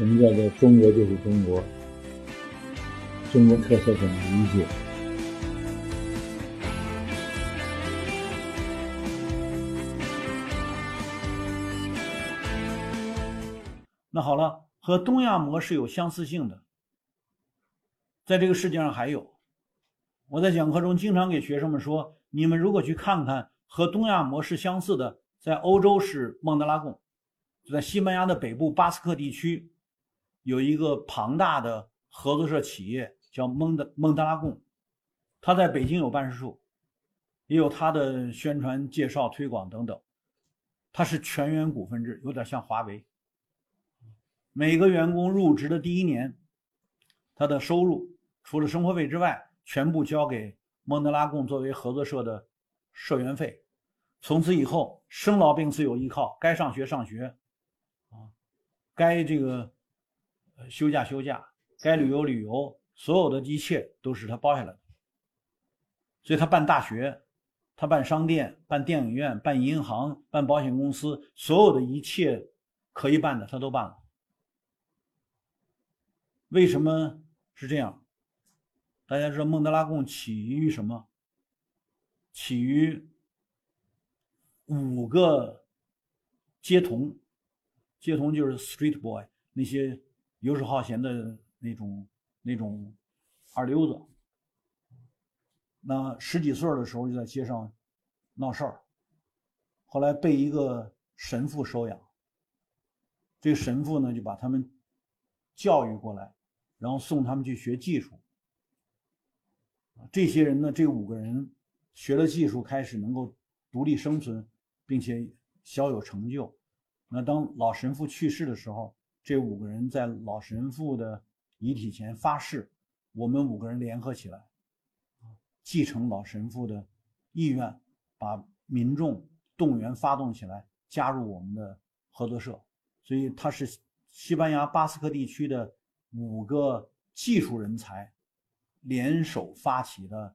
什么叫做中国就是中国？中国特色怎么理解？那好了，和东亚模式有相似性的，在这个世界上还有。我在讲课中经常给学生们说：你们如果去看看和东亚模式相似的，在欧洲是孟德拉贡，就在西班牙的北部巴斯克地区。有一个庞大的合作社企业叫蒙德蒙德拉贡，他在北京有办事处，也有他的宣传介绍推广等等。他是全员股份制，有点像华为。每个员工入职的第一年，他的收入除了生活费之外，全部交给蒙德拉贡作为合作社的社员费。从此以后，生老病死有依靠，该上学上学，啊，该这个。休假休假，该旅游旅游，所有的一切都是他包下来的。所以他办大学，他办商店，办电影院，办银行，办保险公司，所有的一切可以办的他都办了。为什么是这样？大家知道孟德拉贡起于什么？起于五个街童，街童就是 street boy 那些。游手好闲的那种那种二流子，那十几岁的时候就在街上闹事儿，后来被一个神父收养，这个神父呢就把他们教育过来，然后送他们去学技术。这些人呢，这五个人学了技术，开始能够独立生存，并且小有成就。那当老神父去世的时候，这五个人在老神父的遗体前发誓：“我们五个人联合起来，继承老神父的意愿，把民众动员发动起来，加入我们的合作社。”所以，他是西班牙巴斯克地区的五个技术人才联手发起的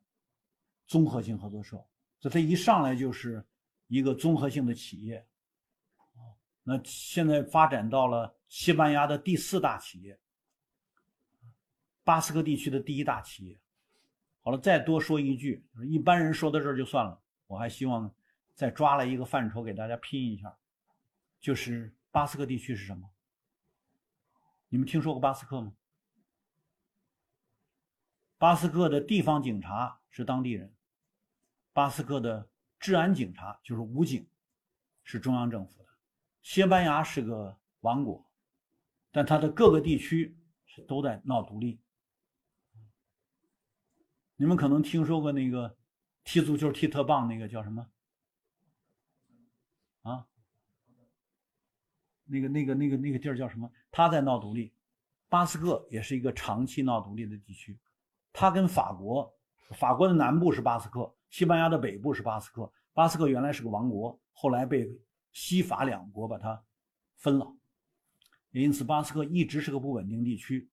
综合性合作社。所以，他一上来就是一个综合性的企业。那现在发展到了西班牙的第四大企业，巴斯克地区的第一大企业。好了，再多说一句，一般人说到这儿就算了，我还希望再抓了一个范畴给大家拼一下，就是巴斯克地区是什么？你们听说过巴斯克吗？巴斯克的地方警察是当地人，巴斯克的治安警察就是武警，是中央政府的。西班牙是个王国，但它的各个地区是都在闹独立。你们可能听说过那个踢足球踢特棒那个叫什么？啊？那个那个那个那个地儿叫什么？他在闹独立。巴斯克也是一个长期闹独立的地区。它跟法国，法国的南部是巴斯克，西班牙的北部是巴斯克。巴斯克原来是个王国，后来被。西法两国把它分了，因此巴斯克一直是个不稳定地区，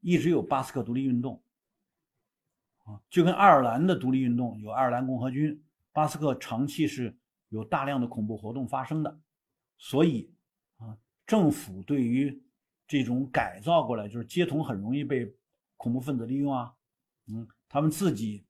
一直有巴斯克独立运动，啊，就跟爱尔兰的独立运动有爱尔兰共和军，巴斯克长期是有大量的恐怖活动发生的，所以啊，政府对于这种改造过来，就是街童很容易被恐怖分子利用啊，嗯，他们自己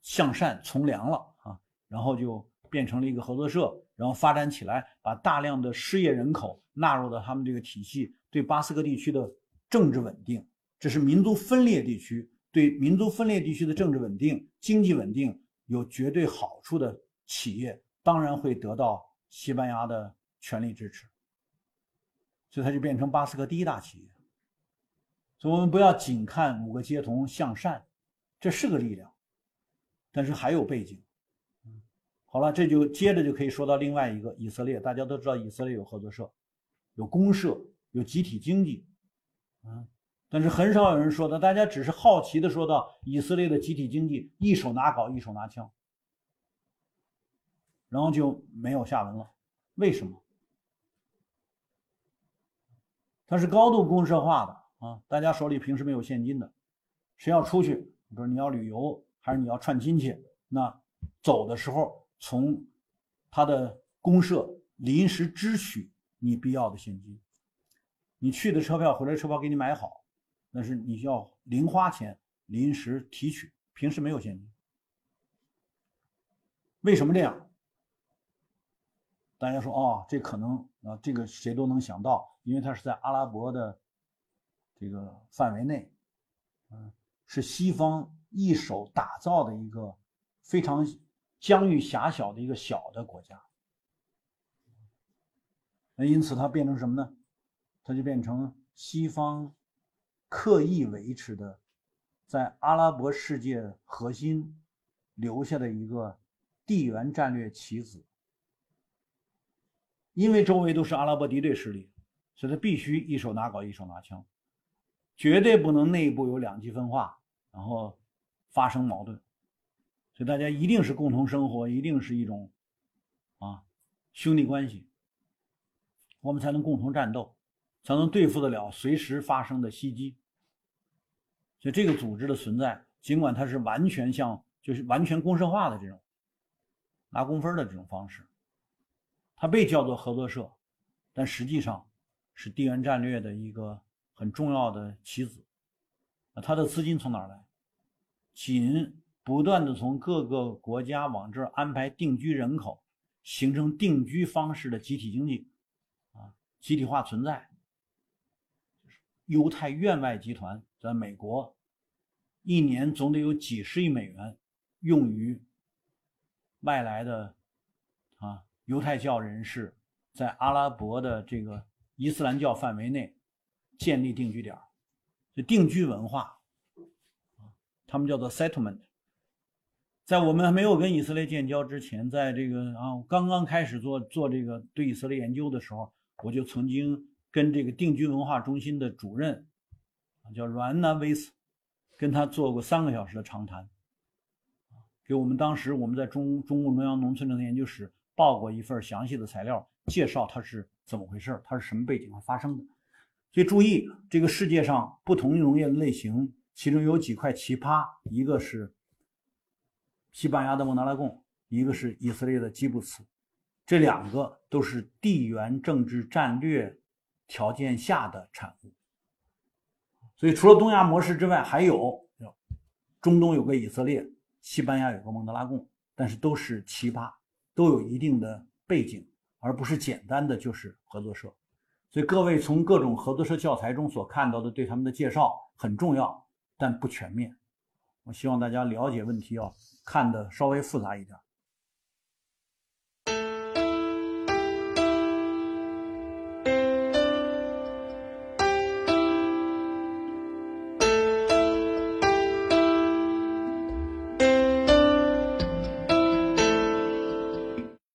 向善从良了啊，然后就变成了一个合作社。然后发展起来，把大量的失业人口纳入到他们这个体系，对巴斯克地区的政治稳定，这是民族分裂地区对民族分裂地区的政治稳定、经济稳定有绝对好处的企业，当然会得到西班牙的全力支持，所以它就变成巴斯克第一大企业。所以我们不要仅看五个街童向善，这是个力量，但是还有背景。好了，这就接着就可以说到另外一个以色列。大家都知道，以色列有合作社，有公社，有集体经济，啊，但是很少有人说的。大家只是好奇的说到以色列的集体经济，一手拿镐，一手拿枪，然后就没有下文了。为什么？它是高度公社化的啊！大家手里平时没有现金的，谁要出去，比如你要旅游，还是你要串亲戚，那走的时候。从他的公社临时支取你必要的现金，你去的车票，回来车票给你买好，那是你要零花钱临时提取，平时没有现金。为什么这样？大家说哦，这可能啊，这个谁都能想到，因为它是在阿拉伯的这个范围内，嗯，是西方一手打造的一个非常疆域狭小的一个小的国家。那因此它变成什么呢？它就变成西方刻意维持的，在阿拉伯世界核心留下的一个地缘战略棋子。因为周围都是阿拉伯敌对势力，所以他必须一手拿镐一手拿枪，绝对不能内部有两极分化，然后发生矛盾。所以大家一定是共同生活，一定是一种啊兄弟关系，我们才能共同战斗。才能对付得了随时发生的袭击。所以这个组织的存在，尽管它是完全像就是完全公社化的这种拿工分的这种方式，它被叫做合作社，但实际上是地缘战略的一个很重要的棋子。那它的资金从哪儿来？仅不断的从各个国家往这儿安排定居人口，形成定居方式的集体经济，啊，集体化存在。犹太院外集团在美国，一年总得有几十亿美元用于外来的啊犹太教人士在阿拉伯的这个伊斯兰教范围内建立定居点就定居文化他们叫做 settlement。在我们还没有跟以色列建交之前，在这个啊刚刚开始做做这个对以色列研究的时候，我就曾经。跟这个定居文化中心的主任叫阮南威斯跟他做过三个小时的长谈，给我们当时我们在中中共中央农村政策研究室报过一份详细的材料，介绍它是怎么回事，它是什么背景发生的。所以注意，这个世界上不同农业类型，其中有几块奇葩，一个是西班牙的蒙德拉贡，一个是以色列的基布茨，这两个都是地缘政治战略。条件下的产物，所以除了东亚模式之外，还有中东有个以色列，西班牙有个蒙德拉贡，但是都是奇葩，都有一定的背景，而不是简单的就是合作社。所以各位从各种合作社教材中所看到的对他们的介绍很重要，但不全面。我希望大家了解问题要看的稍微复杂一点。